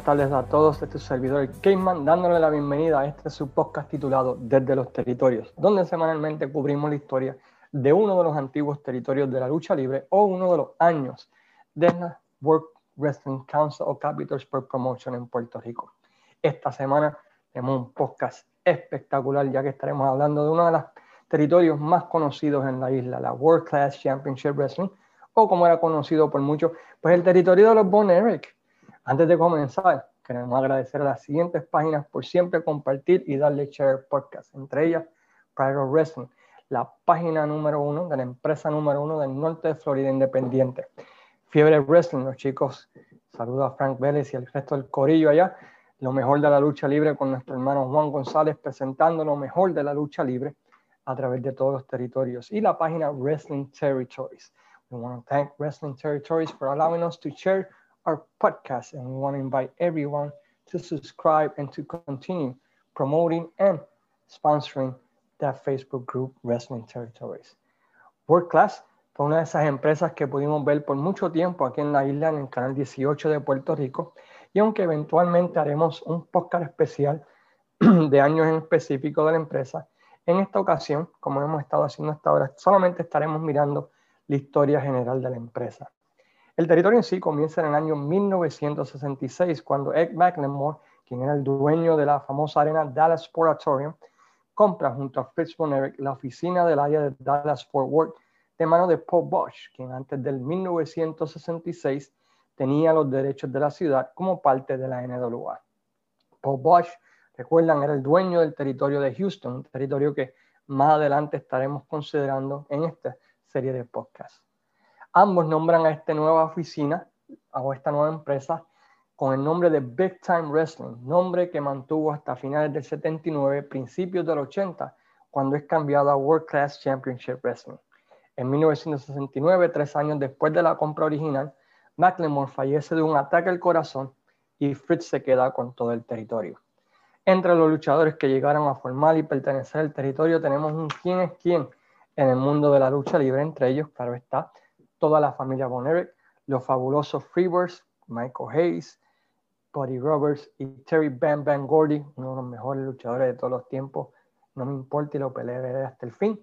Buenas tardes a todos, este es su servidor Cayman, dándole la bienvenida a este su podcast titulado Desde los Territorios, donde semanalmente cubrimos la historia de uno de los antiguos territorios de la lucha libre o uno de los años de la World Wrestling Council o Capitals for Promotion en Puerto Rico. Esta semana tenemos un podcast espectacular ya que estaremos hablando de uno de los territorios más conocidos en la isla, la World Class Championship Wrestling, o como era conocido por muchos, pues el territorio de los Von Eric antes de comenzar, queremos agradecer a las siguientes páginas por siempre compartir y darle share podcast, entre ellas Pride Wrestling, la página número uno de la empresa número uno del norte de Florida Independiente. Fiebre Wrestling, los chicos, saludo a Frank Vélez y el resto del corillo allá. Lo mejor de la lucha libre con nuestro hermano Juan González presentando lo mejor de la lucha libre a través de todos los territorios. Y la página Wrestling Territories. We want to thank Wrestling Territories for allowing us to share podcast, and we want to invite everyone to subscribe and to continue promoting and sponsoring that Facebook group, Wrestling Territories. World Class fue una de esas empresas que pudimos ver por mucho tiempo aquí en la isla, en el canal 18 de Puerto Rico, y aunque eventualmente haremos un podcast especial de años en específico de la empresa, en esta ocasión, como hemos estado haciendo hasta ahora, solamente estaremos mirando la historia general de la empresa. El territorio en sí comienza en el año 1966, cuando Ed McLemore, quien era el dueño de la famosa arena Dallas Sportatorium, compra junto a Fritz von Erich la oficina del área de Dallas Fort Worth de mano de Paul Bosch, quien antes del 1966 tenía los derechos de la ciudad como parte de la NWA. Paul Bosch, recuerdan, era el dueño del territorio de Houston, un territorio que más adelante estaremos considerando en esta serie de podcasts. Ambos nombran a esta nueva oficina o esta nueva empresa con el nombre de Big Time Wrestling, nombre que mantuvo hasta finales del 79, principios del 80, cuando es cambiado a World Class Championship Wrestling. En 1969, tres años después de la compra original, McLemore fallece de un ataque al corazón y Fritz se queda con todo el territorio. Entre los luchadores que llegaron a formar y pertenecer al territorio tenemos un quién es quién en el mundo de la lucha libre, entre ellos, claro está, toda la familia Von Erich, los fabulosos Freebirds, Michael Hayes, Buddy Roberts y Terry Bam Bam Gordy, uno de los mejores luchadores de todos los tiempos. No me importa y lo pelearé hasta el fin.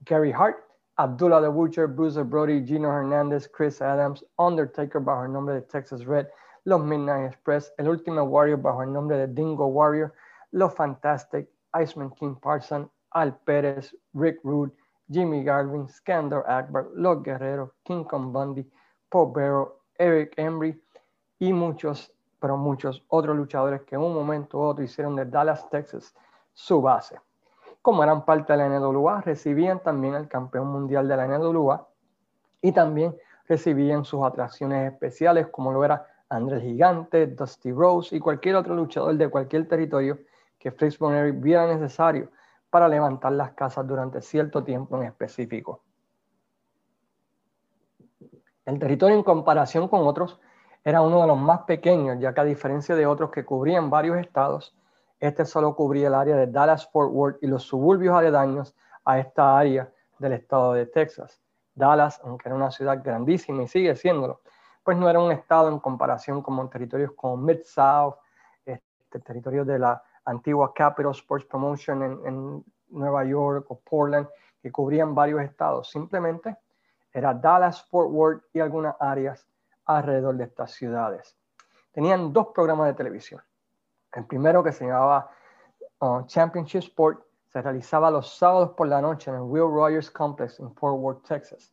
Gary Hart, Abdullah the Butcher, Bruce Brody, Gino Hernandez, Chris Adams, Undertaker bajo el nombre de Texas Red, los Midnight Express, el Ultimate Warrior bajo el nombre de Dingo Warrior, los Fantastic, Iceman King Parson, Al Pérez, Rick Rude, Jimmy Garvin, Skandor Akbar, Los Guerreros, King Kong Bundy, Paul Barrow, Eric Embry y muchos, pero muchos otros luchadores que en un momento u otro hicieron de Dallas, Texas, su base. Como eran parte de la NWA, recibían también el campeón mundial de la NWA y también recibían sus atracciones especiales como lo era Andrés Gigante, Dusty Rose y cualquier otro luchador de cualquier territorio que Fritz Von viera necesario para levantar las casas durante cierto tiempo en específico. El territorio en comparación con otros era uno de los más pequeños, ya que a diferencia de otros que cubrían varios estados, este solo cubría el área de Dallas-Fort Worth y los suburbios aledaños a esta área del estado de Texas. Dallas, aunque era una ciudad grandísima y sigue siéndolo, pues no era un estado en comparación con territorios como Mid-South, este territorio de la antigua Capital Sports Promotion en, Nueva York o Portland, que cubrían varios estados. Simplemente era Dallas, Fort Worth y algunas áreas alrededor de estas ciudades. Tenían dos programas de televisión. El primero que se llamaba uh, Championship Sport se realizaba los sábados por la noche en el Will Rogers Complex en Fort Worth, Texas.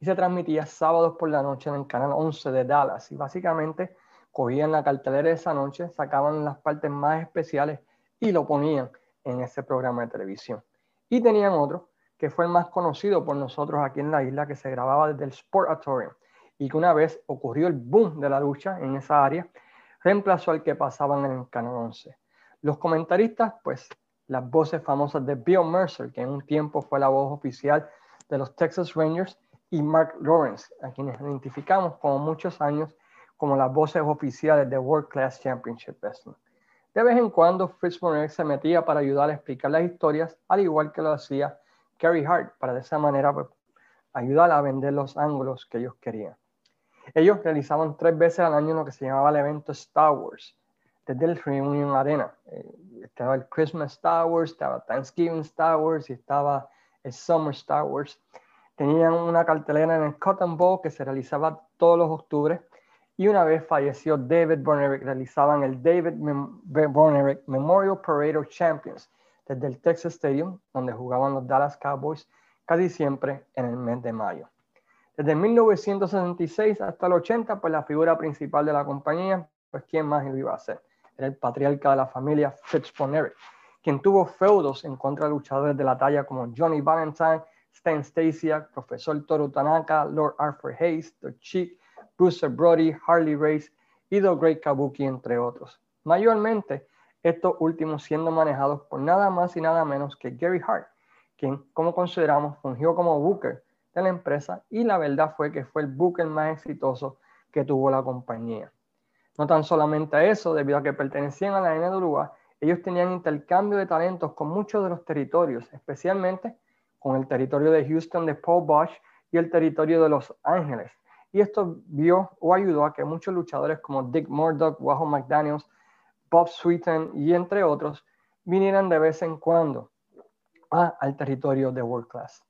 Y se transmitía sábados por la noche en el canal 11 de Dallas. Y básicamente cogían la cartelera de esa noche, sacaban las partes más especiales y lo ponían en ese programa de televisión. Y tenían otro que fue el más conocido por nosotros aquí en la isla, que se grababa desde el Sportatorium y que una vez ocurrió el boom de la lucha en esa área, reemplazó al que pasaban en el Canal 11. Los comentaristas, pues las voces famosas de Bill Mercer, que en un tiempo fue la voz oficial de los Texas Rangers, y Mark Lawrence, a quienes identificamos como muchos años como las voces oficiales de World Class Championship Wrestling. De vez en cuando, Fritz Bonner se metía para ayudar a explicar las historias, al igual que lo hacía Kerry Hart, para de esa manera pues, ayudar a vender los ángulos que ellos querían. Ellos realizaban tres veces al año lo que se llamaba el evento Star Wars, desde el Reunion Arena. Eh, estaba el Christmas Star Wars, estaba Thanksgiving Star Wars y estaba el Summer Star Wars. Tenían una cartelera en el Cotton Bowl que se realizaba todos los octubres y una vez falleció David Bornerick, realizaban el David Bornerick Memorial Parade of Champions desde el Texas Stadium, donde jugaban los Dallas Cowboys casi siempre en el mes de mayo. Desde 1966 hasta el 80, pues la figura principal de la compañía, pues quién más lo iba a ser. Era el patriarca de la familia Fitzbonerick, quien tuvo feudos en contra de luchadores de la talla como Johnny Valentine, Stan Stasiak, Profesor Toru Tanaka, Lord Arthur Hayes, The Chick, Bruce Brody, Harley Race y The Great Kabuki, entre otros. Mayormente, estos últimos siendo manejados por nada más y nada menos que Gary Hart, quien, como consideramos, fungió como booker de la empresa y la verdad fue que fue el booker más exitoso que tuvo la compañía. No tan solamente eso, debido a que pertenecían a la NWA, ellos tenían intercambio de talentos con muchos de los territorios, especialmente con el territorio de Houston de Paul Bosch y el territorio de Los Ángeles, y esto vio o ayudó a que muchos luchadores como Dick Murdoch, Wahoo McDaniels, Bob Sweeten y entre otros vinieran de vez en cuando al territorio de World Class.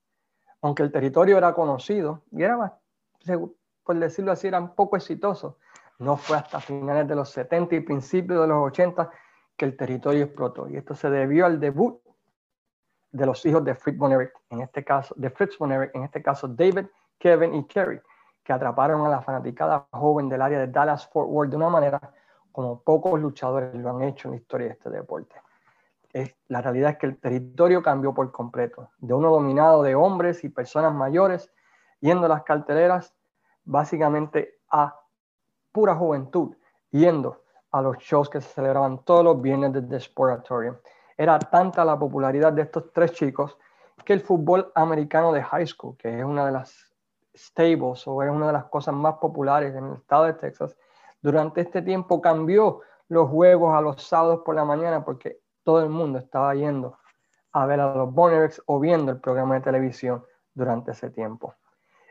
Aunque el territorio era conocido y era por decirlo así, era poco exitoso, no fue hasta finales de los 70 y principios de los 80 que el territorio explotó. Y esto se debió al debut de los hijos de Fritz Bonerick, en este caso, de Fritz Bonerick, en este caso David, Kevin y Kerry, que atraparon a la fanaticada joven del área de Dallas Fort Worth de una manera como pocos luchadores lo han hecho en la historia de este deporte. Es, la realidad es que el territorio cambió por completo, de uno dominado de hombres y personas mayores, yendo a las carteleras básicamente a pura juventud, yendo a los shows que se celebraban todos los viernes desde Sportatorium. Era tanta la popularidad de estos tres chicos que el fútbol americano de high school, que es una de las stables o es una de las cosas más populares en el estado de Texas, durante este tiempo cambió los juegos a los sábados por la mañana porque todo el mundo estaba yendo a ver a los Boners o viendo el programa de televisión durante ese tiempo.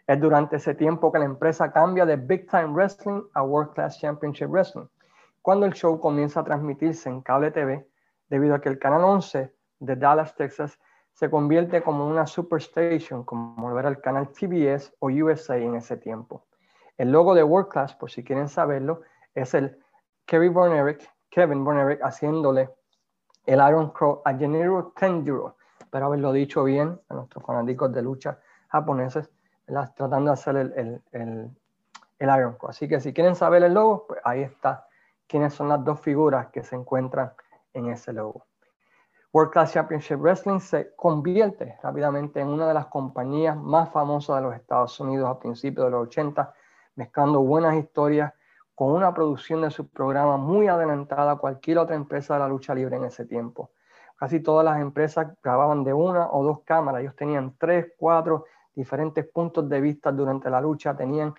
Es durante ese tiempo que la empresa cambia de Big Time Wrestling a World Class Championship Wrestling, cuando el show comienza a transmitirse en cable TV debido a que el canal 11 de Dallas, Texas, se convierte como una superstation, como ver el canal TBS o USA en ese tiempo. El logo de World Class, por si quieren saberlo, es el Kevin Bornerick, Kevin Bornerick haciéndole el Iron Crow a Gennaro Tenjuro. Espero haberlo dicho bien a nuestros fanáticos de lucha japoneses, tratando de hacer el, el, el Iron Crow. Así que si quieren saber el logo, pues ahí está quiénes son las dos figuras que se encuentran en ese logo. World Class Championship Wrestling se convierte rápidamente en una de las compañías más famosas de los Estados Unidos a principios de los 80, mezclando buenas historias con una producción de su programa muy adelantada a cualquier otra empresa de la lucha libre en ese tiempo. Casi todas las empresas grababan de una o dos cámaras, ellos tenían tres, cuatro diferentes puntos de vista durante la lucha, tenían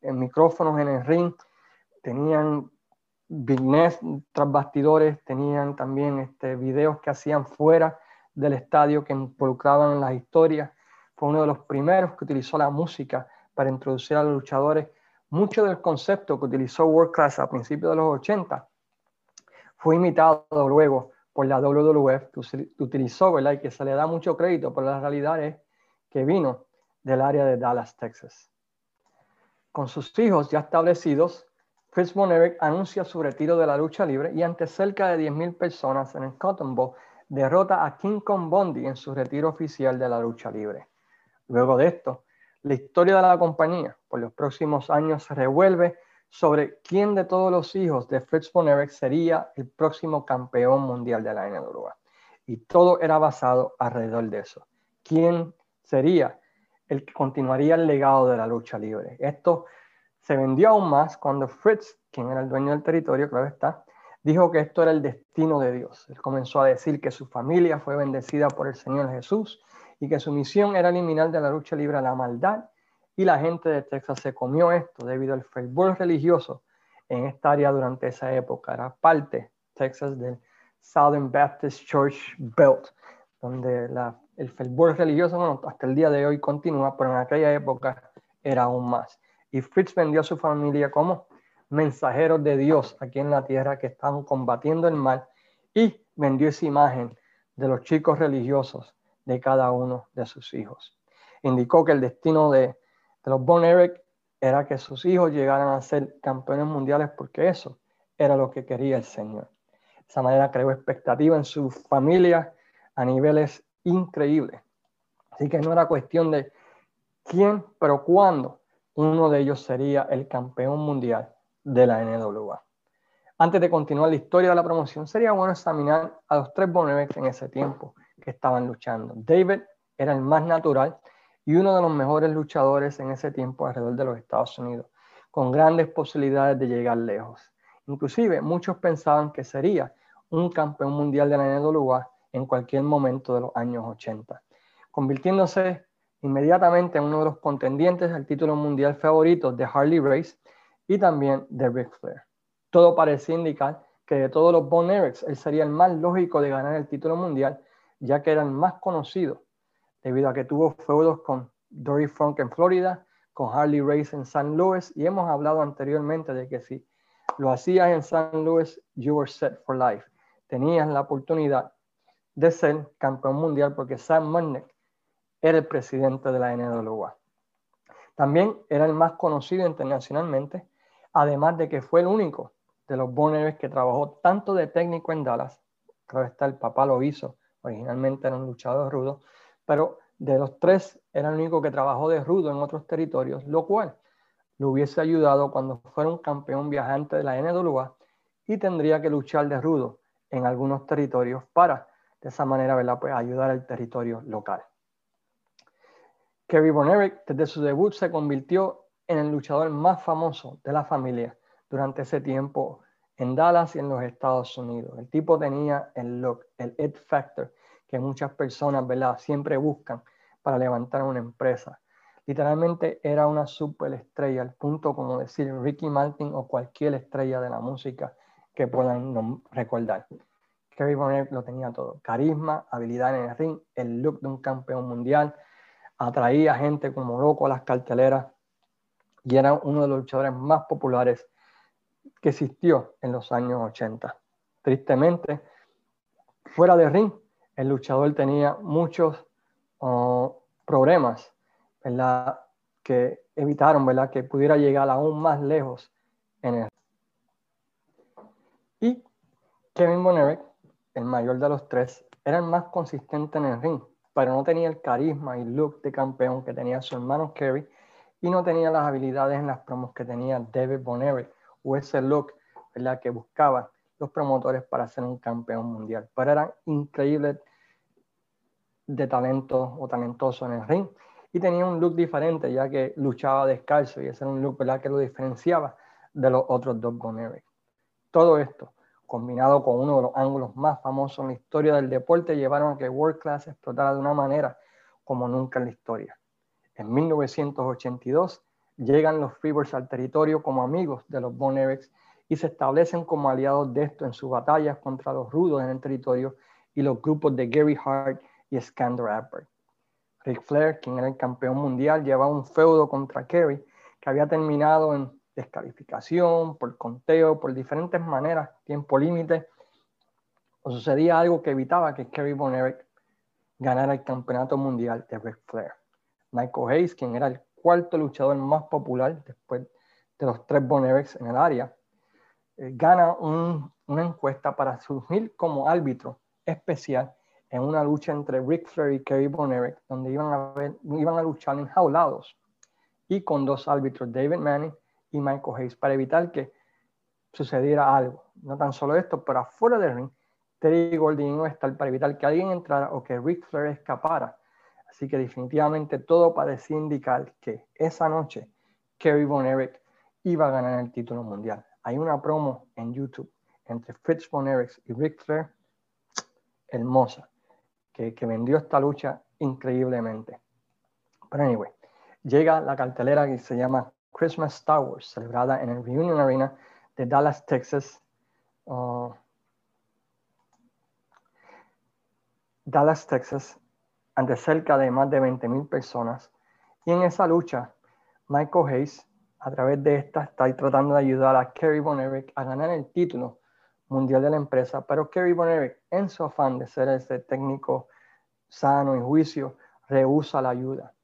eh, micrófonos en el ring, tenían Ness tras bastidores, tenían también este, videos que hacían fuera del estadio que involucraban las historias. Fue uno de los primeros que utilizó la música para introducir a los luchadores. Mucho del concepto que utilizó World Class a principios de los 80 fue imitado luego por la WWF, que utilizó, ¿verdad? Y que se le da mucho crédito, pero la realidad es que vino del área de Dallas, Texas. Con sus hijos ya establecidos, Chris Bonerick anuncia su retiro de la lucha libre y ante cerca de 10.000 personas en el Cotton Bowl derrota a King Kong Bondi en su retiro oficial de la lucha libre. Luego de esto, la historia de la compañía por los próximos años se revuelve sobre quién de todos los hijos de Fritz Bonerick sería el próximo campeón mundial de la NWA. Y todo era basado alrededor de eso. ¿Quién sería el que continuaría el legado de la lucha libre? Esto se vendió aún más cuando Fritz, quien era el dueño del territorio, claro está, dijo que esto era el destino de Dios. Él comenzó a decir que su familia fue bendecida por el Señor Jesús y que su misión era eliminar de la lucha libre la maldad. Y la gente de Texas se comió esto debido al fervor religioso en esta área durante esa época. Era parte, Texas, del Southern Baptist Church Belt, donde el fervor religioso, hasta el día de hoy continúa, pero en aquella época era aún más y Fritz vendió a su familia como mensajeros de Dios aquí en la tierra que estaban combatiendo el mal y vendió esa imagen de los chicos religiosos de cada uno de sus hijos. Indicó que el destino de, los Bon Eric era que sus hijos llegaran a ser campeones mundiales porque eso era lo que quería el Señor. De esa manera creó expectativa en su familia a niveles increíbles. Así que no era cuestión de quién, pero cuándo uno de ellos sería el campeón mundial de la NWA. Antes de continuar la historia de la promoción, sería bueno examinar a los tres Bonerex en ese tiempo que estaban luchando. David era el más natural y uno de los mejores luchadores en ese tiempo alrededor de los Estados Unidos, con grandes posibilidades de llegar lejos. Inclusive muchos pensaban que sería un campeón mundial de la NWA en cualquier momento de los años 80, convirtiéndose inmediatamente en uno de los contendientes al título mundial favorito de Harley Race y también de Ric Flair. Todo parecía indicar que de todos los Bon él sería el más lógico de ganar el título mundial, ya que era el más conocido, debido a que tuvo feudos con Dory Funk en Florida, con Harley Race en San Luis, y hemos hablado anteriormente de que si lo hacías en San Luis, you were set for life. Tenías la oportunidad de ser campeón mundial porque Sam Munnick era el presidente de la NWA. También era el más conocido internacionalmente, además de que fue el único de los Boners que trabajó tanto de técnico en Dallas, claro está, el papá lo hizo, originalmente era un luchador rudo, pero de los tres era el único que trabajó de rudo en otros territorios, lo cual le hubiese ayudado cuando fuera un campeón viajante de la NWA y tendría que luchar de rudo en algunos territorios para de esa manera ¿verdad? Pues ayudar al territorio local. Kerry Von desde su debut se convirtió en el luchador más famoso de la familia durante ese tiempo en Dallas y en los Estados Unidos. El tipo tenía el look, el it factor que muchas personas ¿verdad? siempre buscan para levantar una empresa. Literalmente era una superestrella, al punto como decir Ricky Martin o cualquier estrella de la música que puedan recordar. Kerry Von lo tenía todo. Carisma, habilidad en el ring, el look de un campeón mundial, atraía gente como loco a las carteleras y era uno de los luchadores más populares que existió en los años 80. Tristemente, fuera de ring, el luchador tenía muchos oh, problemas que evitaron que pudiera llegar aún más lejos en el y Kevin Bonerick, el mayor de los tres, era el más consistente en el ring, pero no tenía el carisma y look de campeón que tenía su hermano Kerry y no tenía las habilidades en las promos que tenía David Bonerick o ese look ¿verdad? que buscaban los promotores para ser un campeón mundial. Pero eran increíbles de talento o talentoso en el ring y tenía un look diferente ya que luchaba descalzo y ese era un look ¿verdad? que lo diferenciaba de los otros dos Bonerick. Todo esto combinado con uno de los ángulos más famosos en la historia del deporte, llevaron a que World Class explotara de una manera como nunca en la historia. En 1982 llegan los Freebirds al territorio como amigos de los Von y se establecen como aliados de esto en sus batallas contra los rudos en el territorio y los grupos de Gary Hart y Skander Rapper. Ric Flair, quien era el campeón mundial, llevaba un feudo contra Kerry que había terminado en descalificación, por conteo, por diferentes maneras, tiempo límite, o sucedía algo que evitaba que Kerry Von Erich ganara el campeonato mundial de Ric Flair. Michael Hayes, quien era el cuarto luchador más popular después de los tres Von Erichs en el área, eh, gana una encuesta para surgir como árbitro especial en una lucha entre Ric Flair y Kerry Von Erich, donde iban iban a luchar enjaulados y con dos árbitros, David Manning y Michael Hayes para evitar que sucediera algo. No tan solo esto, pero afuera del ring, Terry Gordy iba estar para evitar que alguien entrara o que Ric Flair escapara. Así que definitivamente todo parecía indicar que esa noche Kerry Von Erich iba a ganar el título mundial. Hay una promo en YouTube entre Fritz Von Erich y Ric Flair hermosa, que, que vendió esta lucha increíblemente. Pero anyway, llega la cartelera que se llama Christmas Star Wars, celebrada en el Reunion Arena de Dallas, Texas. Uh, Dallas, Texas, ante cerca de más de 20.000 personas. Y en esa lucha, Michael Hayes a través de esta está tratando de ayudar a Kerry Von Erich a ganar el título mundial de la empresa, pero Kerry Von Erich, en su afán de ser ese técnico sano y juicio, rehúsa la ayuda.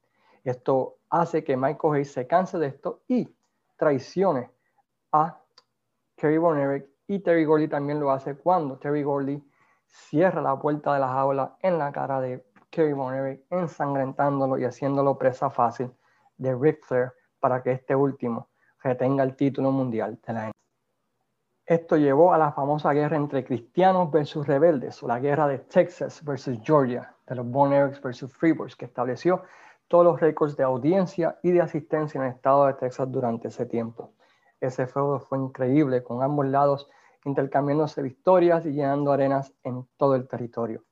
Esto hace que Michael Hayes se canse de esto y traicione a Kerry Von y Terry Gordy también lo hace cuando Terry Gordy cierra la puerta de la jaula en la cara de Kerry Von ensangrentándolo y haciéndolo presa fácil de Ric Flair para que este último retenga el título mundial de la Esto llevó a la famosa guerra entre cristianos versus rebeldes, o la guerra de Texas versus Georgia, de los Von versus Freebirds, que estableció todos los récords de audiencia y de asistencia en el estado de Texas durante ese tiempo. Ese feudo fue increíble, con ambos lados intercambiándose victorias y llenando arenas en todo el territorio.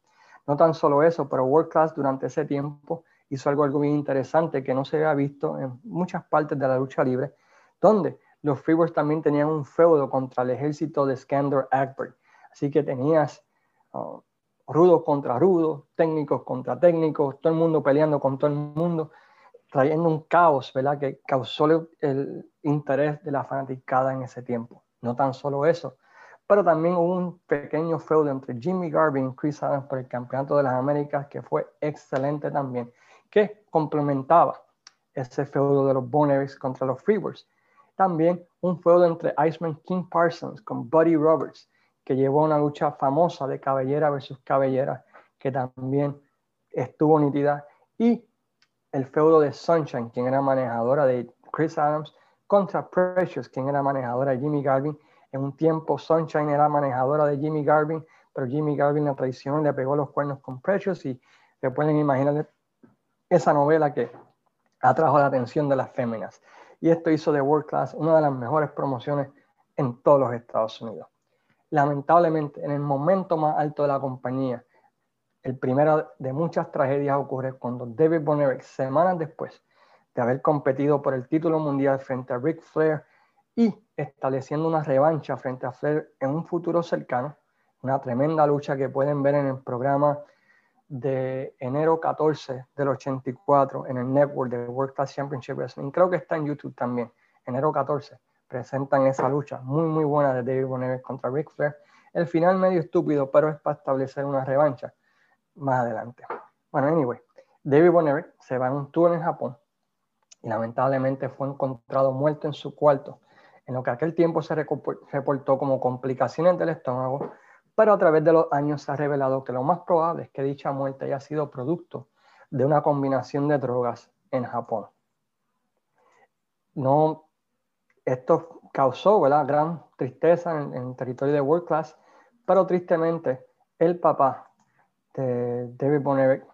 No tan solo eso, pero World Class durante ese tiempo hizo algo, algo bien interesante que no se había visto en muchas partes de la lucha libre, donde los Freebirds también tenían un feudo contra el ejército de Skander Akbar. Así que tenías uh, rudos contra rudos, técnicos contra técnicos, todo el mundo peleando con todo el mundo, trayendo un caos, ¿verdad? Que causó el interés de la fanaticada en ese tiempo. No tan solo eso, pero también hubo un pequeño feudo entre Jimmy Garvin y Chris Adams por el Campeonato de las Américas que fue excelente también, que complementaba ese feudo de los Bonaires contra los Freebirds. También un feudo entre Iceman King Parsons con Buddy Roberts, que llevó una lucha famosa de cabellera versus cabellera, que también estuvo nítida. Y el feudo de Sunshine, quien era manejadora de Chris Adams, contra Precious, quien era manejadora de Jimmy Garvin, en un tiempo, Sunshine era manejadora de Jimmy Garvin, pero Jimmy Garvin la traicionó, le pegó los cuernos con Precious y se pueden imaginar esa novela que atrajo la atención de las féminas. Y esto hizo de World Class una de las mejores promociones en todos los Estados Unidos. Lamentablemente, en el momento más alto de la compañía, el primero de muchas tragedias ocurre cuando David Bonner, semanas después de haber competido por el título mundial frente a Ric Flair y estableciendo una revancha frente a Flair en un futuro cercano, una tremenda lucha que pueden ver en el programa de enero 14 del 84 en el network de World Class Championship Wrestling. Creo que está en YouTube también, enero 14. Presentan esa lucha muy, muy buena de David Bonner contra Ric Flair. El final medio estúpido, pero es para establecer una revancha más adelante. Bueno, anyway, David Bonner se va en un tour en Japón y lamentablemente fue encontrado muerto en su cuarto en lo que aquel tiempo se reportó como complicaciones del estómago, pero a través de los años se ha revelado que lo más probable es que dicha muerte haya sido producto de una combinación de drogas en Japón. No, esto causó gran tristeza en, el territorio de World Class, pero tristemente el papá de David Bonner,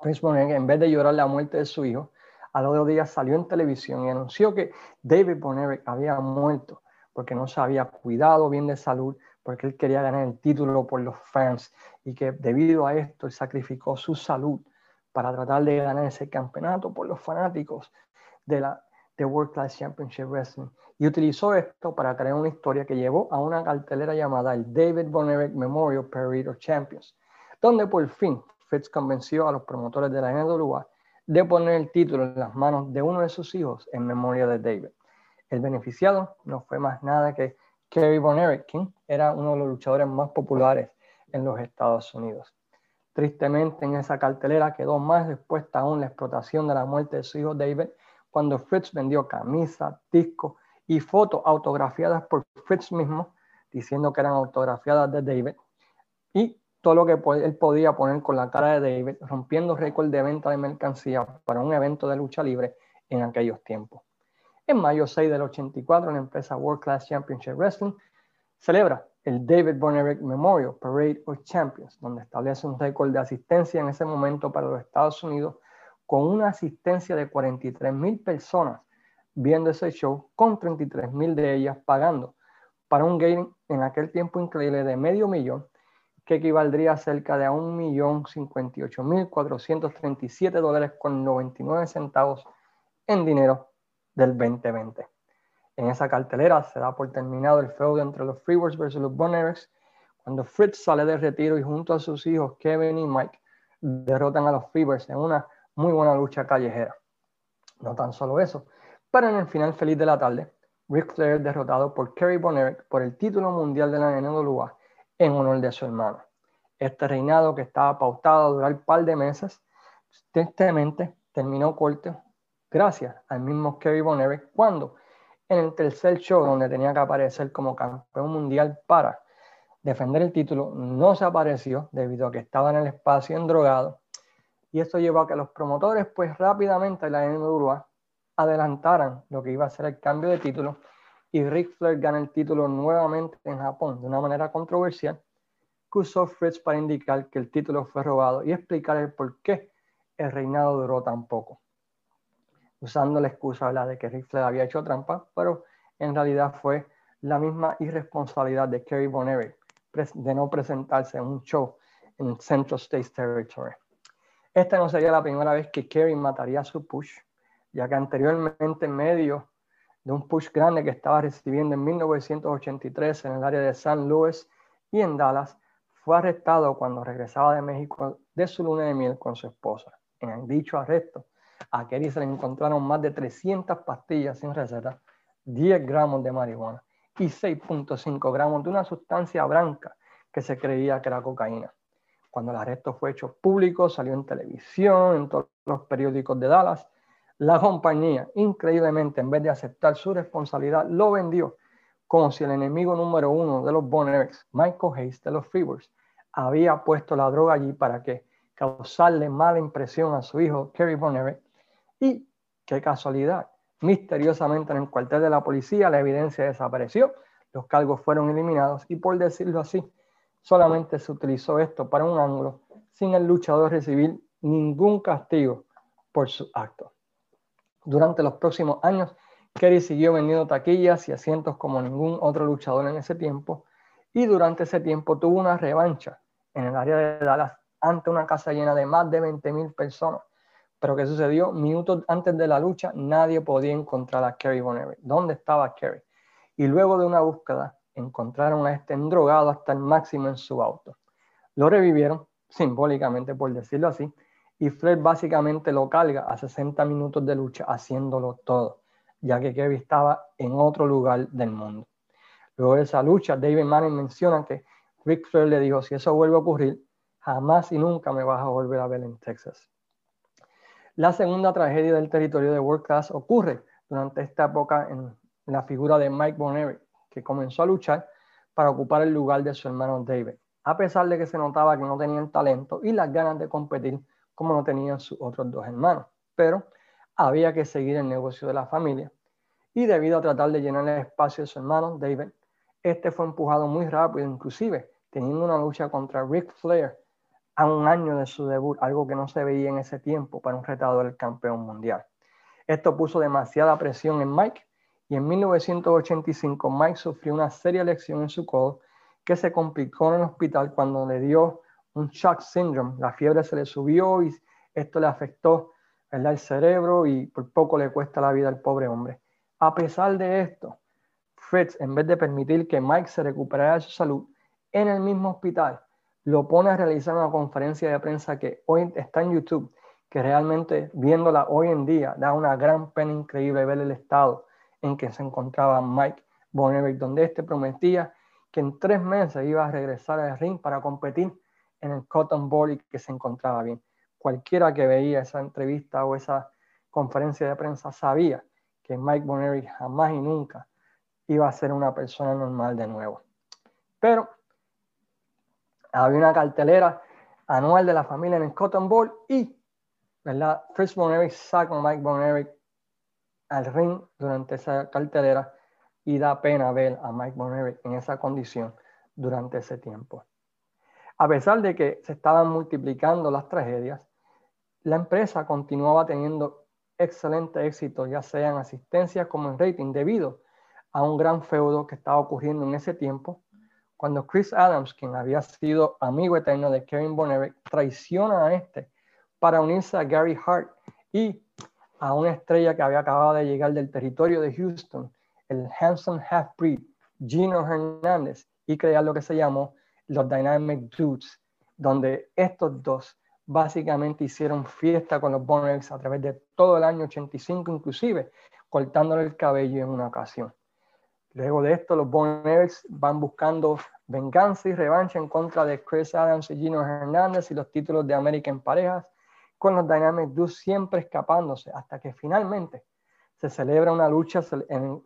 Chris Bonner, en vez de llorar la muerte de su hijo, a los dos días salió en televisión y anunció que David Bonner había muerto porque no se había cuidado bien de salud, porque él quería ganar el título por los fans y que debido a esto él sacrificó su salud para tratar de ganar ese campeonato por los fanáticos de la de World Class Championship Wrestling. Y utilizó esto para crear una historia que llevó a una cartelera llamada el David Bonner Memorial Parade of Champions, donde por fin Fitz convenció a los promotores de la NWA de poner el título en las manos de uno de sus hijos en memoria de David. El beneficiado no fue más nada que Kerry Von Erich, quien era uno de los luchadores más populares en los Estados Unidos. Tristemente, en esa cartelera quedó más expuesta aún la explotación de la muerte de su hijo David, cuando Fritz vendió camisas, discos y fotos autografiadas por Fritz mismo, diciendo que eran autografiadas de David, y todo lo que él podía poner con la cara de David, rompiendo récord de venta de mercancía para un evento de lucha libre en aquellos tiempos. En mayo 6 del 84, la empresa World Class Championship Wrestling celebra el David Bonner Memorial Parade of Champions, donde establece un récord de asistencia en ese momento para los Estados Unidos, con una asistencia de 43 mil personas viendo ese show, con 33 mil de ellas pagando para un game en aquel tiempo increíble de medio millón que equivaldría a cerca de a 1.058.437 dólares con 99 centavos en dinero del 2020. En esa cartelera se da por terminado el feudo entre los Freebirds versus los Boners, cuando Fritz sale de retiro y junto a sus hijos Kevin y Mike derrotan a los Freebirds en una muy buena lucha callejera. No tan solo eso, Pero en el final feliz de la tarde, Ric Flair derrotado por Kerry Von por el título mundial de la NWA en honor de su hermano. Este reinado que estaba pautado a durar un par de meses, tristemente terminó corto gracias al mismo Kerry Von cuando en el tercer show donde tenía que aparecer como campeón mundial para defender el título, no se apareció debido a que estaba en el espacio endrogado. Y esto llevó a que los promotores, pues rápidamente la NWA adelantaran lo que iba a ser el cambio de título y Ric Flair gana el título nuevamente en Japón de una manera controversial que usó Fritz para indicar que el título fue robado y explicar el por qué el reinado duró tan poco. Usando la excusa de que Ric Flair había hecho trampa, pero en realidad fue la misma irresponsabilidad de Kerry Von de no presentarse en un show en Central States Territory. Esta no sería la primera vez que Kerry mataría su push, ya que anteriormente en medio de un push grande que estaba recibiendo en 1983 en el área de San Luis y en Dallas, fue arrestado cuando regresaba de México de su luna de miel con su esposa. En dicho arresto, a Kerry se le encontraron más de 300 pastillas sin receta, 10 gramos de marihuana y 6.5 gramos de una sustancia blanca que se creía que era cocaína. Cuando el arresto fue hecho público, salió en televisión, en todos los periódicos de Dallas, la compañía, increíblemente, en vez de aceptar su responsabilidad, lo vendió como si el enemigo número uno de los Bonnerex, Michael Hayes de los Freebirds, había puesto la droga allí para que causarle mala impresión a su hijo Kerry Bonnerex. Y qué casualidad, misteriosamente en el cuartel de la policía la evidencia desapareció, los cargos fueron eliminados y por decirlo así, solamente se utilizó esto para un ángulo sin el luchador recibir ningún castigo por su acto. Durante los próximos años, Kerry siguió vendiendo taquillas y asientos como ningún otro luchador en ese tiempo y durante ese tiempo tuvo una revancha en el área de Dallas ante una casa llena de más de 20.000 personas. Pero ¿qué sucedió? Minutos antes de la lucha nadie podía encontrar a Kerry Von ¿Dónde estaba Kerry? Y luego de una búsqueda encontraron a este drogado hasta el máximo en su auto. Lo revivieron, simbólicamente por decirlo así, y Flair básicamente lo carga a 60 minutos de lucha haciéndolo todo, ya que Kevin estaba en otro lugar del mundo. Luego de esa lucha, David Manning menciona que Rick Flair le dijo, si eso vuelve a ocurrir, jamás y nunca me vas a volver a ver en Texas. La segunda tragedia del territorio de World Class ocurre durante esta época en la figura de Mike Bonnery, que comenzó a luchar para ocupar el lugar de su hermano David, a pesar de que se notaba que no tenía el talento y las ganas de competir como no tenían sus otros dos hermanos. Pero había que seguir el negocio de la familia. Y debido a tratar de llenar el espacio de su hermano, David, este fue empujado muy rápido, inclusive teniendo una lucha contra Ric Flair a un año de su debut, algo que no se veía en ese tiempo para un retador del campeón mundial. Esto puso demasiada presión en Mike y en 1985 Mike sufrió una seria lesión en su codo que se complicó en el hospital cuando le dio un shock syndrome. La fiebre se le subió y esto le afectó el cerebro y por poco le cuesta la vida al pobre hombre. A pesar de esto, Fritz, en vez de permitir que Mike se recuperara de su salud en el mismo hospital, lo pone a realizar una conferencia de prensa que hoy está en YouTube, que realmente viéndola hoy en día da una gran pena increíble ver el estado en que se encontraba Mike Bonnevic, donde este prometía que en tres meses iba a regresar al ring para competir en el Cotton Bowl y que se encontraba bien. Cualquiera que veía esa entrevista o esa conferencia de prensa sabía que Mike Bonnery jamás y nunca iba a ser una persona normal de nuevo. Pero había una cartelera anual de la familia en el Cotton Bowl y, ¿verdad? Chris Bonnery saca a Mike Bonnery al ring durante esa cartelera y da pena ver a Mike Bonnery en esa condición durante ese tiempo. A pesar de que se estaban multiplicando las tragedias, la empresa continuaba teniendo excelente éxito, ya sea en asistencia como en rating, debido a un gran feudo que estaba ocurriendo en ese tiempo, cuando Chris Adams, quien había sido amigo eterno de Kevin Bonner, traiciona a este para unirse a Gary Hart y a una estrella que había acabado de llegar del territorio de Houston, el Hanson Half-Breed, Gino Hernández, y crear lo que se llamó los Dynamic Dudes, donde estos dos básicamente hicieron fiesta con los Boners a través de todo el año 85, inclusive cortándole el cabello en una ocasión. Luego de esto, los Von van buscando venganza y revancha en contra de Chris Adams y Gino Hernández y los títulos de América en parejas, con los Dynamic Dudes siempre escapándose, hasta que finalmente se celebra una lucha en,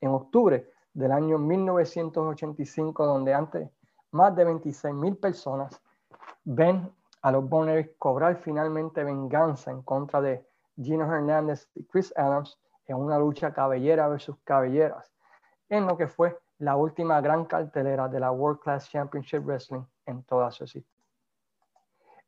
en octubre del año 1985, donde antes más de 26 mil personas ven a los Von cobrar finalmente venganza en contra de Gino Hernández y Chris Adams en una lucha cabellera versus cabelleras, en lo que fue la última gran cartelera de la World Class Championship Wrestling en toda su existencia.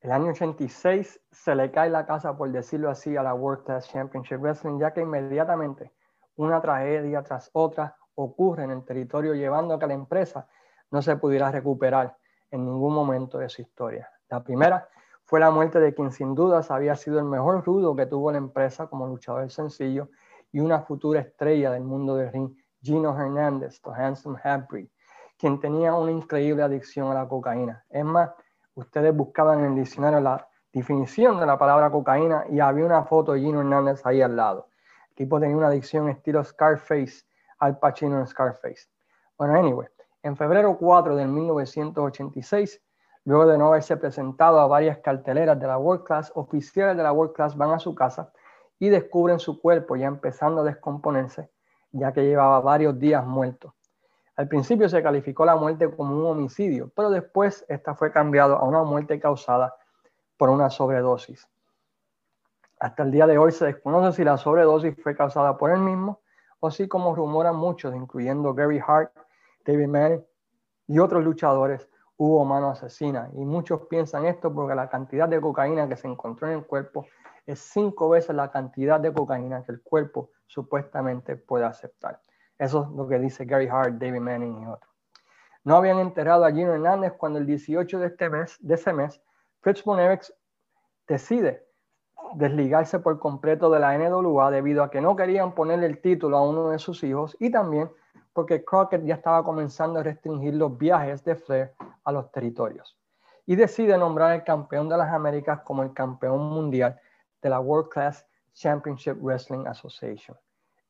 El año 86 se le cae la casa, por decirlo así, a la World Class Championship Wrestling, ya que inmediatamente una tragedia tras otra ocurre en el territorio, llevando a que la empresa no se pudiera recuperar en ningún momento de su historia. La primera fue la muerte de quien sin dudas había sido el mejor rudo que tuvo la empresa como luchador sencillo y una futura estrella del mundo del ring, Gino Hernández, The Handsome Half-Breed, quien tenía una increíble adicción a la cocaína. Es más, ustedes buscaban en el diccionario la definición de la palabra cocaína y había una foto de Gino Hernández ahí al lado. El tipo tenía una adicción estilo Scarface, al Pacino en Scarface. Bueno, anyway, en febrero 4 de 1986, luego de no haberse presentado a varias carteleras de la World Class, oficiales de la World Class van a su casa y descubren su cuerpo ya empezando a descomponerse, ya que llevaba varios días muerto. Al principio se calificó la muerte como un homicidio, pero después esta fue cambiado a una muerte causada por una sobredosis. Hasta el día de hoy se desconoce si la sobredosis fue causada por él mismo o si como rumoran muchos, incluyendo Gary Hart, David Manning y otros luchadores, hubo mano asesina. Y muchos piensan esto porque la cantidad de cocaína que se encontró en el cuerpo es cinco veces la cantidad de cocaína que el cuerpo supuestamente puede aceptar. Eso es lo que dice Gary Hart, David Manning y otros. No habían enterrado a Gino Hernández cuando el 18 de, este mes, de ese mes, Fritz von decide desligarse por completo de la NWA debido a que no querían ponerle el título a uno de sus hijos y también porque Crockett ya estaba comenzando a restringir los viajes de Flair a los territorios. Y decide nombrar al campeón de las Américas como el campeón mundial de la World Class Championship Wrestling Association.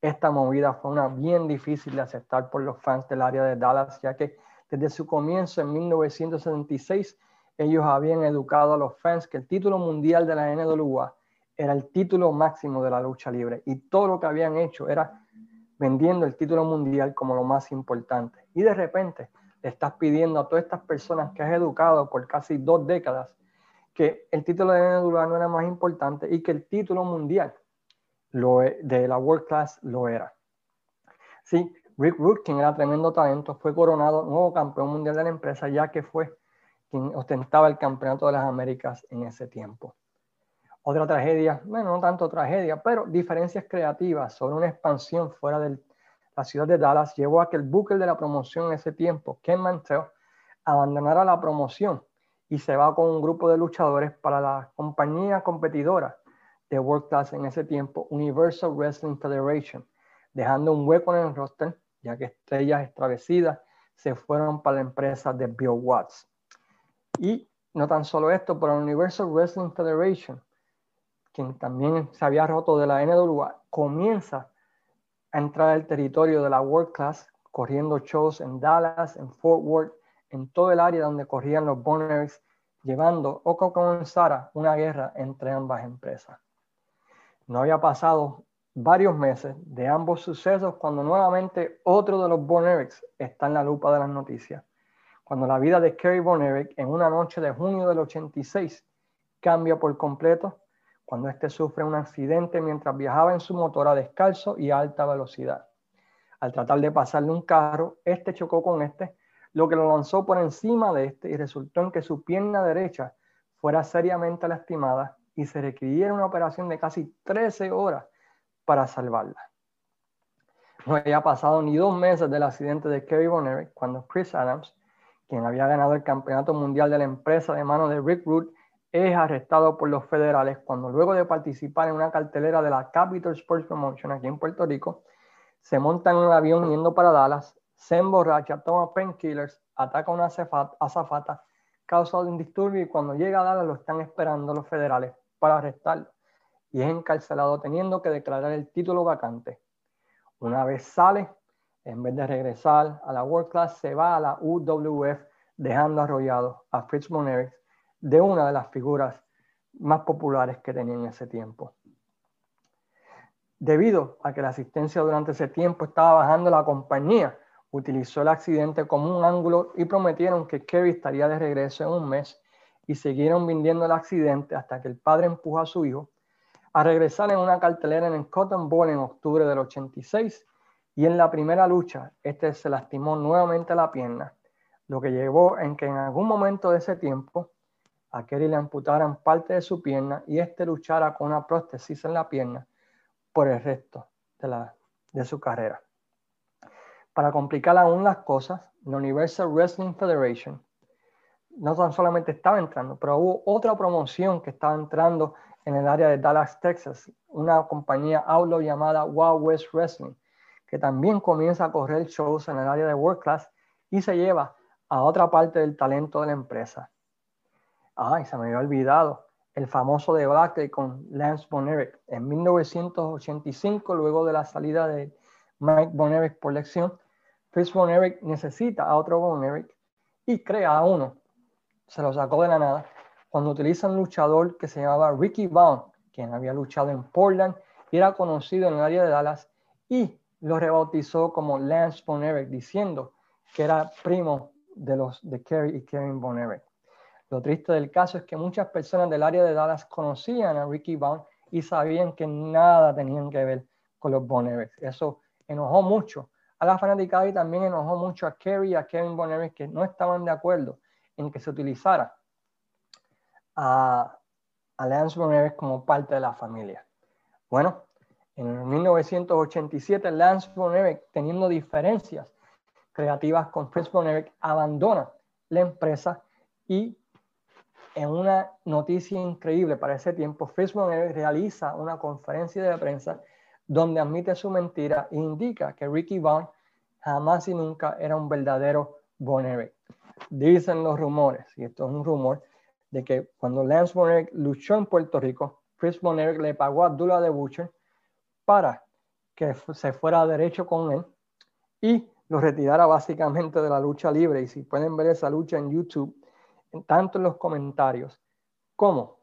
Esta movida fue una bien difícil de aceptar por los fans del área de Dallas, ya que desde su comienzo en 1976 ellos habían educado a los fans que el título mundial de la NWA era el título máximo de la lucha libre y todo lo que habían hecho era vendiendo el título mundial como lo más importante. Y de repente le estás pidiendo a todas estas personas que has educado por casi dos décadas que el título de NWA no era más importante y que el título mundial e, de la World Class lo era. Sí, Rick Root, quien era tremendo talento, fue coronado nuevo campeón mundial de la empresa, ya que fue quien ostentaba el campeonato de las Américas en ese tiempo. Otra tragedia, bueno, no tanto tragedia, pero diferencias creativas sobre una expansión fuera de la ciudad de Dallas llevó a que el booker de la promoción en ese tiempo, Ken Mantell, abandonara la promoción y se va con un grupo de luchadores para la compañía competidora de World Class en ese tiempo, Universal Wrestling Federation, dejando un hueco en el roster, ya que estrellas establecidas se fueron para la empresa de Bill Watts. Y no tan solo esto, pero Universal Wrestling Federation, quien también se había roto de la NWA, comienza a entrar al territorio de la World Class, corriendo shows en Dallas, en Fort Worth, en todo el área donde corrían los Boners, llevando o comenzara una guerra entre ambas empresas. No había pasado varios meses de ambos sucesos cuando nuevamente otro de los Von está en la lupa de las noticias. Cuando la vida de Kerry Von en una noche de junio del 86 cambia por completo, cuando este sufre un accidente mientras viajaba en su motora descalzo y alta velocidad. Al tratar de pasarle un carro, este chocó con este lo que lo lanzó por encima de este y resultó en que su pierna derecha fuera seriamente lastimada y se requiriera una operación de casi 13 horas para salvarla. No había pasado ni dos meses del accidente de Kerry Bonner cuando Chris Adams, quien había ganado el campeonato mundial de la empresa de mano de Rick Root, es arrestado por los federales cuando luego de participar en una cartelera de la Capital Sports Promotion aquí en Puerto Rico, se monta en un avión yendo para Dallas se emborracha, toma painkillers, ataca a una azafata, causa un disturbio y cuando llega a Dallas lo están esperando los federales para arrestarlo y es encarcelado teniendo que declarar el título vacante Una vez sale, en vez de regresar a la World Class, se va a la UWF, dejando arrollado a Fritz von Erich, de una de las figuras más populares que tenía en ese tiempo. Debido a que la asistencia durante ese tiempo estaba bajando, la compañía utilizó el accidente como un ángulo y prometieron que Kerry estaría de regreso en un mes y siguieron vendiendo el accidente hasta que el padre empujó a su hijo a regresar en una cartelera en el Cotton Bowl en octubre del 86 y en la primera lucha este se lastimó nuevamente la pierna, lo que llevó en que en algún momento de ese tiempo a Kerry le amputaran parte de su pierna y este luchara con una prótesis en la pierna por el resto de, la, de su carrera. Para complicar aún las cosas, la Universal Wrestling Federation no tan solamente estaba entrando, pero hubo otra promoción que estaba entrando en el área de Dallas, Texas, una compañía outlaw llamada Wild West Wrestling, que también comienza a correr shows en el área de World Class y se lleva a otra parte del talento de la empresa. Ay, se me había olvidado el famoso debate con Lance Von En 1985, luego de la salida de Mike Von por lección, Chris Von necesita a otro Von y crea a uno se lo sacó de la nada, cuando utiliza un luchador que se llamaba Ricky Vaughn, quien había luchado en Portland y era conocido en el área de Dallas, y lo rebautizó como Lance Von diciendo que era primo de los de Kerry y Kevin Von Lo triste del caso es que muchas personas del área de Dallas conocían a Ricky Vaughn y sabían que nada tenían que ver con los Von Eso enojó mucho a la fanaticada y también enojó mucho a Kerry y a Kevin Von que no estaban de acuerdo en que se utilizara a, Lance Von como parte de la familia. Bueno, en 1987 Lance Von teniendo diferencias creativas con Fritz Von abandona la empresa y en una noticia increíble para ese tiempo, Fritz Von realiza una conferencia de prensa donde admite su mentira e indica que Ricky Vaughn jamás y nunca era un verdadero Von Dicen los rumores, y esto es un rumor, de que cuando Lance Von luchó en Puerto Rico, Chris Von le pagó a Abdullah de Butcher para que se fuera derecho con él y lo retirara básicamente de la lucha libre. Y si pueden ver esa lucha en YouTube, tanto en los comentarios como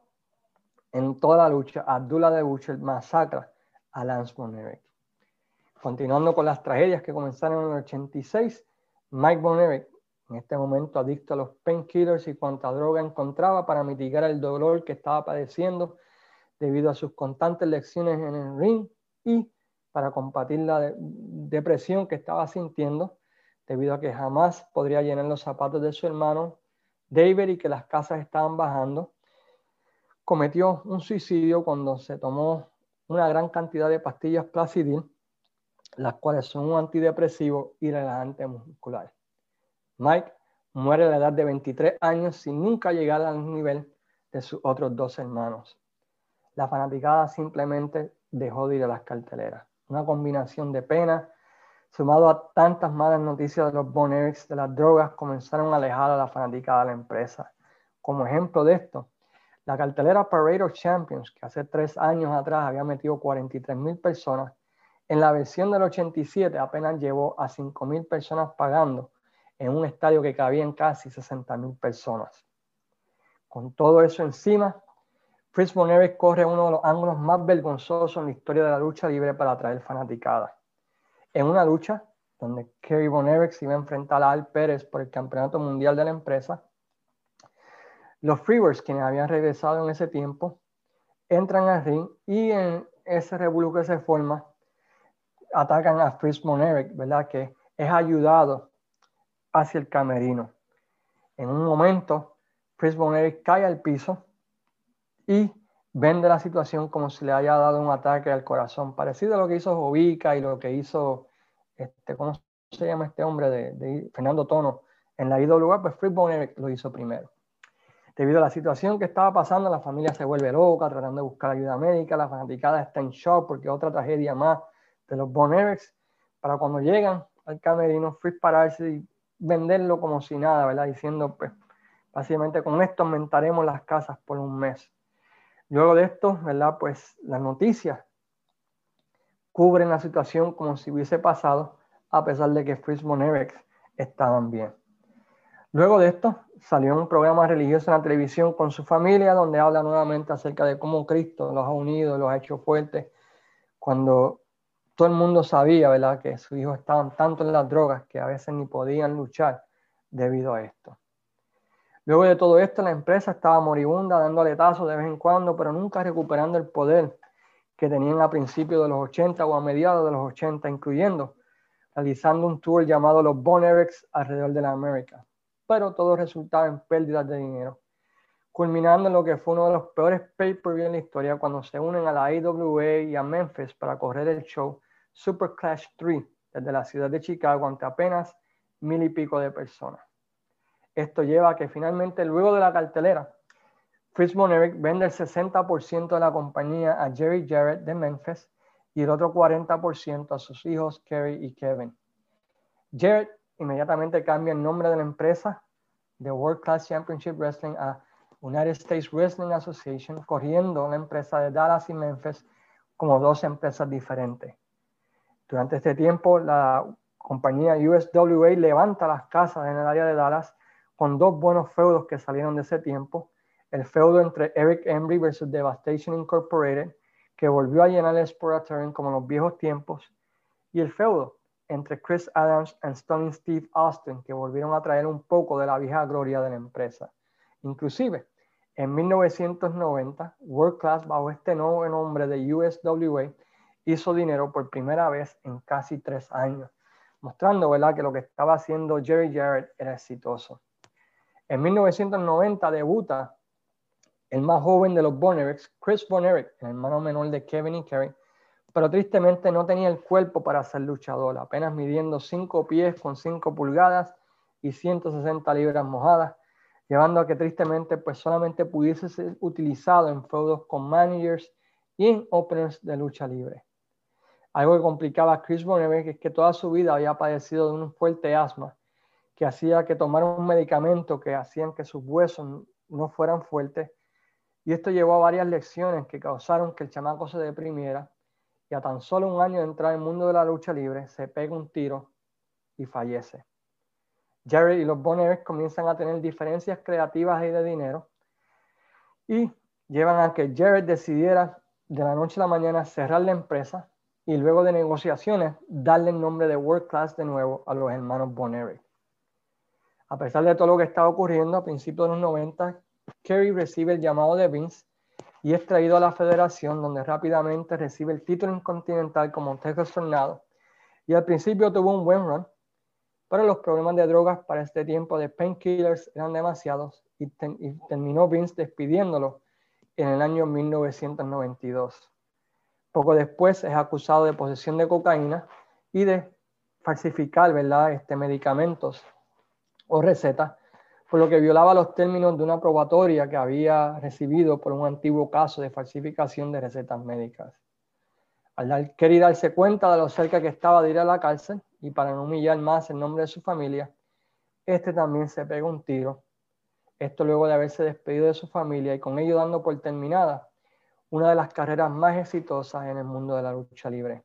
en toda la lucha, Abdullah de Butcher masacra a Lance Von Continuando con las tragedias que comenzaron en el 86, Mike Von en este momento adicto a los painkillers y cuanta droga encontraba para mitigar el dolor que estaba padeciendo debido a sus constantes lecciones en el ring y para combatir la depresión que estaba sintiendo debido a que jamás podría llenar los zapatos de su hermano David y que las casas estaban bajando. Cometió un suicidio cuando se tomó una gran cantidad de pastillas Placidil, las cuales son un antidepresivo y relajante muscular. Mike muere a la edad de 23 años sin nunca llegar al nivel de sus otros dos hermanos. La fanaticada simplemente dejó de ir a las carteleras. Una combinación de pena, sumado a tantas malas noticias de los Boners de las drogas, comenzaron a alejar a la fanaticada de la empresa. Como ejemplo de esto, la cartelera Parade of Champions, que hace tres años atrás había metido 43 mil personas, en la versión del 87 apenas llevó a 5 mil personas pagando en un estadio que cabían casi 60 mil personas. Con todo eso encima, Fritz Von corre uno de los ángulos más vergonzosos en la historia de la lucha libre para atraer fanaticada. En una lucha donde Kerry Von se iba a enfrentar a Al Pérez por el campeonato mundial de la empresa, los Freebirds, quienes habían regresado en ese tiempo, entran al ring y en ese revuelo que se forma, atacan a Fritz Von ¿verdad? Que es ayudado hacia el camerino. En un momento, Chris Bonner cae al piso y vende la situación como si le haya dado un ataque al corazón, parecido a lo que hizo Jovica y lo que hizo, este, ¿cómo se llama este hombre de, Fernando Tono? En la IWA, pues Fritz Bonner lo hizo primero. Debido a la situación que estaba pasando, la familia se vuelve loca tratando de buscar ayuda médica, la fanaticada está en shock porque otra tragedia más de los Bonerics. Para cuando llegan al camerino, Fritz pararse y venderlo como si nada, ¿verdad? Diciendo, pues, básicamente con esto aumentaremos las casas por un mes. Luego de esto, ¿verdad? Pues las noticias cubren la situación como si hubiese pasado, a pesar de que Fritz von estaban bien. Luego de esto, salió un programa religioso en la televisión con su familia, donde habla nuevamente acerca de cómo Cristo los ha unido, los ha hecho fuertes, cuando todo el mundo sabía, ¿verdad?, que sus hijos estaban tanto en las drogas que a veces ni podían luchar debido a esto. Luego de todo esto, la empresa estaba moribunda, dando aletazos de vez en cuando, pero nunca recuperando el poder que tenían a principios de los 80 o a mediados de los 80, incluyendo realizando un tour llamado los Bonerex alrededor de la América. Pero todo resultaba en pérdidas de dinero, culminando en lo que fue uno de los peores pay-per-view en la historia cuando se unen a la AWA y a Memphis para correr el show Super Clash 3 desde la ciudad de Chicago ante apenas mil y pico de personas. Esto lleva a que finalmente luego de la cartelera, Fritz Monerick vende el 60% de la compañía a Jerry Jarrett de Memphis y el otro 40% a sus hijos Kerry y Kevin. Jarrett inmediatamente cambia el nombre de la empresa de World Class Championship Wrestling a United States Wrestling Association, corriendo la empresa de Dallas y Memphis como dos empresas diferentes. Durante este tiempo, la compañía USWA levanta las casas en el área de Dallas con dos buenos feudos que salieron de ese tiempo. El feudo entre Eric Embry versus Devastation Incorporated, que volvió a llenar el Sportatorium como en los viejos tiempos, y el feudo entre Chris Adams y Stunning Steve Austin, que volvieron a traer un poco de la vieja gloria de la empresa. Inclusive, en 1990, World Class, bajo este nuevo nombre de USWA, hizo dinero por primera vez en casi tres años, mostrando ¿verdad? que lo que estaba haciendo Jerry Jarrett era exitoso. En 1990 debuta el más joven de los Bonerics, Chris Bonerick, el hermano menor de Kevin y Kerry, pero tristemente no tenía el cuerpo para ser luchador, apenas midiendo 5 pies con 5 pulgadas y 160 libras mojadas, llevando a que tristemente pues solamente pudiese ser utilizado en feudos con managers y en openers de lucha libre. Algo que complicaba a Chris Bonerick es que toda su vida había padecido de un fuerte asma que hacía que tomara un medicamento que hacían que sus huesos no fueran fuertes. Y esto llevó a varias lecciones que causaron que el chamaco se deprimiera y a tan solo un año de entrar al mundo de la lucha libre se pega un tiro y fallece. Jerry y los Boners comienzan a tener diferencias creativas y de dinero y llevan a que Jared decidiera de la noche a la mañana cerrar la empresa y luego de negociaciones darle el nombre de World Class de nuevo a los hermanos Bonerick. A pesar de todo lo que estaba ocurriendo a principios de los 90, Kerry recibe el llamado de Vince y es traído a la federación donde rápidamente recibe el título intercontinental como Texas Tornado y al principio tuvo un buen run, pero los problemas de drogas para este tiempo de painkillers eran demasiados y terminó Vince despidiéndolo en el año 1992. Poco después es acusado de posesión de cocaína y de falsificar ¿verdad? Este, medicamentos o receta, por lo que violaba los términos de una probatoria que había recibido por un antiguo caso de falsificación de recetas médicas. Al querer darse cuenta de lo cerca que estaba de ir a la cárcel y para no humillar más el nombre de su familia, este también se pegó un tiro. Esto luego de haberse despedido de su familia y con ello dando por terminada una de las carreras más exitosas en el mundo de la lucha libre.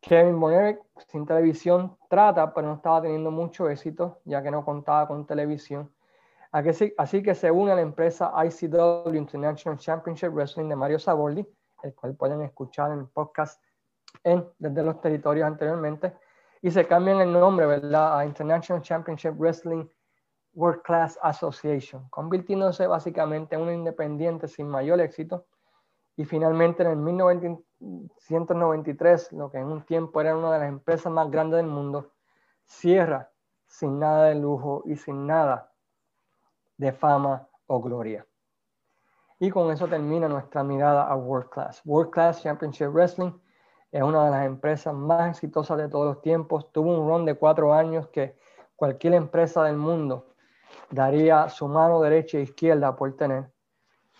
Kevin Bonerick sin televisión trata, pero no estaba teniendo mucho éxito, ya que no contaba con televisión. Así que se une a la empresa ICW International Championship Wrestling de Mario Saboldi, el cual pueden escuchar en el podcast en, desde los territorios anteriormente, y se cambian el nombre, ¿verdad?, a International Championship Wrestling World Class Association, convirtiéndose básicamente en un independiente sin mayor éxito. Y finalmente en el 1990 193, lo que en un tiempo era una de las empresas más grandes del mundo, cierra sin nada de lujo y sin nada de fama o gloria. Y con eso termina nuestra mirada a World Class. World Class Championship Wrestling es una de las empresas más exitosas de todos los tiempos. Tuvo un run de cuatro años que cualquier empresa del mundo daría su mano derecha e izquierda por tener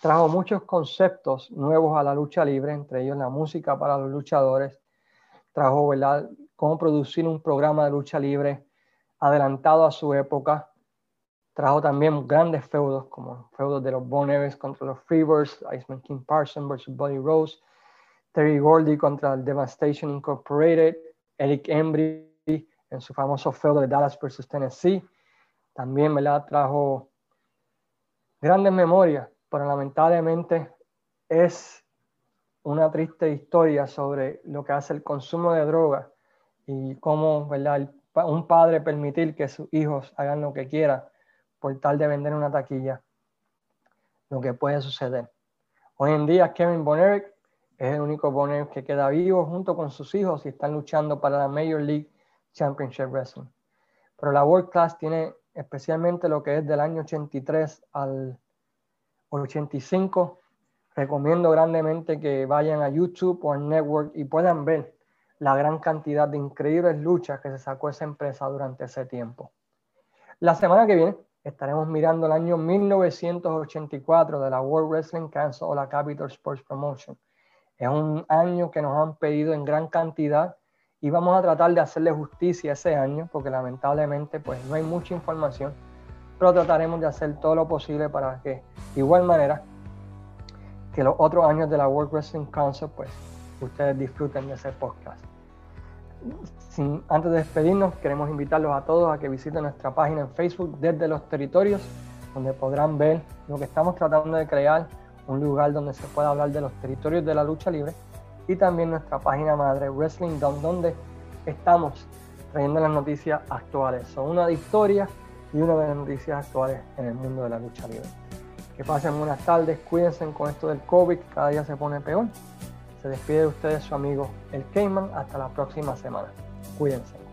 trajo muchos conceptos nuevos a la lucha libre, entre ellos la música para los luchadores, trajo ¿verdad? cómo producir un programa de lucha libre adelantado a su época, trajo también grandes feudos como feudos de los Bon contra los Freebirds, Iceman King Parson versus Buddy Rose, Terry Gordy contra el Devastation Incorporated, Eric Embry en su famoso feudo de Dallas versus Tennessee. También la trajo grandes memorias, pero lamentablemente es una triste historia sobre lo que hace el consumo de drogas y cómo ¿verdad? un padre permitir que sus hijos hagan lo que quieran por tal de vender una taquilla, lo que puede suceder. Hoy en día Kevin Bonner es el único Bonner que queda vivo junto con sus hijos y están luchando para la Major League Championship Wrestling. Pero la World Class tiene especialmente lo que es del año 83 al 85. Recomiendo grandemente que vayan a YouTube o al Network y puedan ver la gran cantidad de increíbles luchas que se sacó esa empresa durante ese tiempo. La semana que viene estaremos mirando el año 1984 de la World Wrestling Council o la Capital Sports Promotion. Es un año que nos han pedido en gran cantidad y vamos a tratar de hacerle justicia ese año porque lamentablemente pues no hay mucha información, pero trataremos de hacer todo lo posible para que de igual manera que los otros años de la World Wrestling Council pues ustedes disfruten de ese podcast. Antes de despedirnos, queremos invitarlos a todos a que visiten nuestra página en Facebook desde los territorios, donde podrán ver lo que estamos tratando de crear, un lugar donde se pueda hablar de los territorios de la lucha libre, y también nuestra página madre Wrestling Down, donde estamos trayendo las noticias actuales. Son una de historia y una de las noticias actuales en el mundo de la lucha libre. Que pasen buenas tardes, cuídense con esto del COVID, cada día se pone peor. Se despide de ustedes su amigo el Cayman. Hasta la próxima semana. Cuídense.